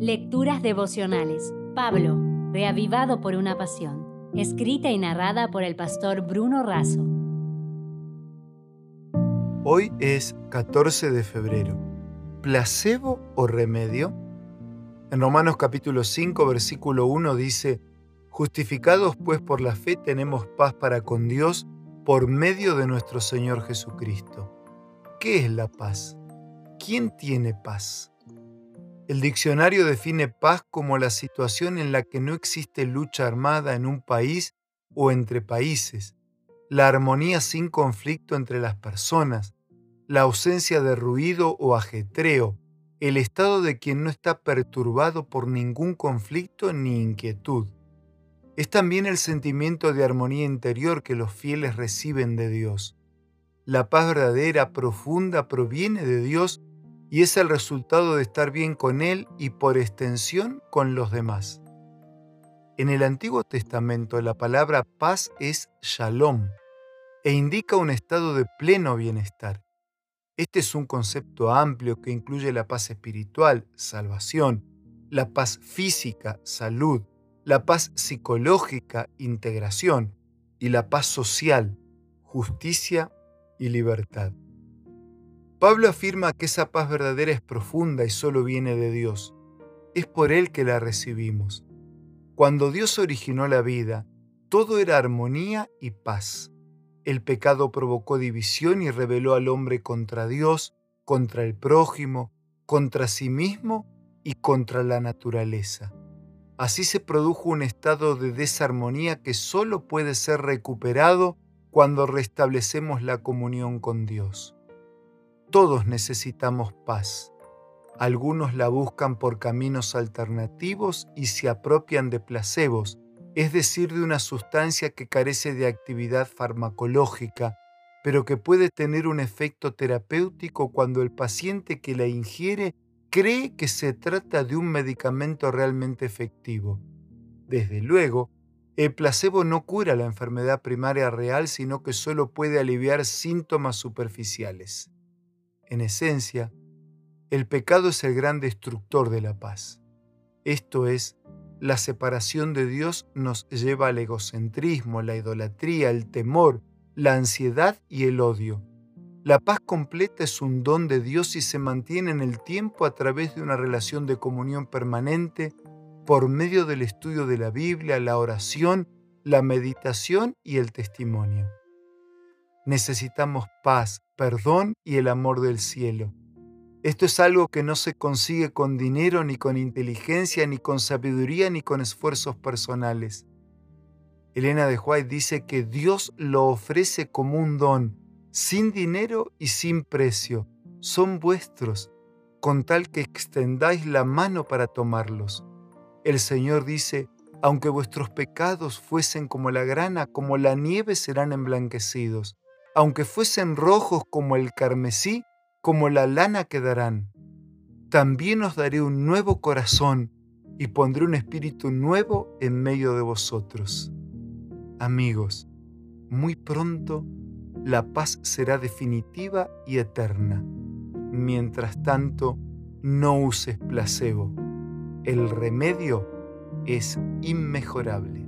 Lecturas devocionales. Pablo, reavivado por una pasión. Escrita y narrada por el pastor Bruno Razo. Hoy es 14 de febrero. ¿Placebo o remedio? En Romanos capítulo 5, versículo 1 dice, Justificados pues por la fe tenemos paz para con Dios por medio de nuestro Señor Jesucristo. ¿Qué es la paz? ¿Quién tiene paz? El diccionario define paz como la situación en la que no existe lucha armada en un país o entre países, la armonía sin conflicto entre las personas, la ausencia de ruido o ajetreo, el estado de quien no está perturbado por ningún conflicto ni inquietud. Es también el sentimiento de armonía interior que los fieles reciben de Dios. La paz verdadera, profunda, proviene de Dios y es el resultado de estar bien con Él y por extensión con los demás. En el Antiguo Testamento la palabra paz es shalom e indica un estado de pleno bienestar. Este es un concepto amplio que incluye la paz espiritual, salvación, la paz física, salud, la paz psicológica, integración, y la paz social, justicia y libertad. Pablo afirma que esa paz verdadera es profunda y solo viene de Dios. Es por Él que la recibimos. Cuando Dios originó la vida, todo era armonía y paz. El pecado provocó división y rebeló al hombre contra Dios, contra el prójimo, contra sí mismo y contra la naturaleza. Así se produjo un estado de desarmonía que solo puede ser recuperado cuando restablecemos la comunión con Dios. Todos necesitamos paz. Algunos la buscan por caminos alternativos y se apropian de placebos, es decir, de una sustancia que carece de actividad farmacológica, pero que puede tener un efecto terapéutico cuando el paciente que la ingiere cree que se trata de un medicamento realmente efectivo. Desde luego, el placebo no cura la enfermedad primaria real, sino que solo puede aliviar síntomas superficiales. En esencia, el pecado es el gran destructor de la paz. Esto es, la separación de Dios nos lleva al egocentrismo, la idolatría, el temor, la ansiedad y el odio. La paz completa es un don de Dios y se mantiene en el tiempo a través de una relación de comunión permanente por medio del estudio de la Biblia, la oración, la meditación y el testimonio. Necesitamos paz, perdón y el amor del cielo. Esto es algo que no se consigue con dinero, ni con inteligencia, ni con sabiduría, ni con esfuerzos personales. Elena de White dice que Dios lo ofrece como un don, sin dinero y sin precio. Son vuestros, con tal que extendáis la mano para tomarlos. El Señor dice, aunque vuestros pecados fuesen como la grana, como la nieve serán emblanquecidos aunque fuesen rojos como el carmesí, como la lana quedarán. También os daré un nuevo corazón y pondré un espíritu nuevo en medio de vosotros. Amigos, muy pronto la paz será definitiva y eterna. Mientras tanto, no uses placebo. El remedio es inmejorable.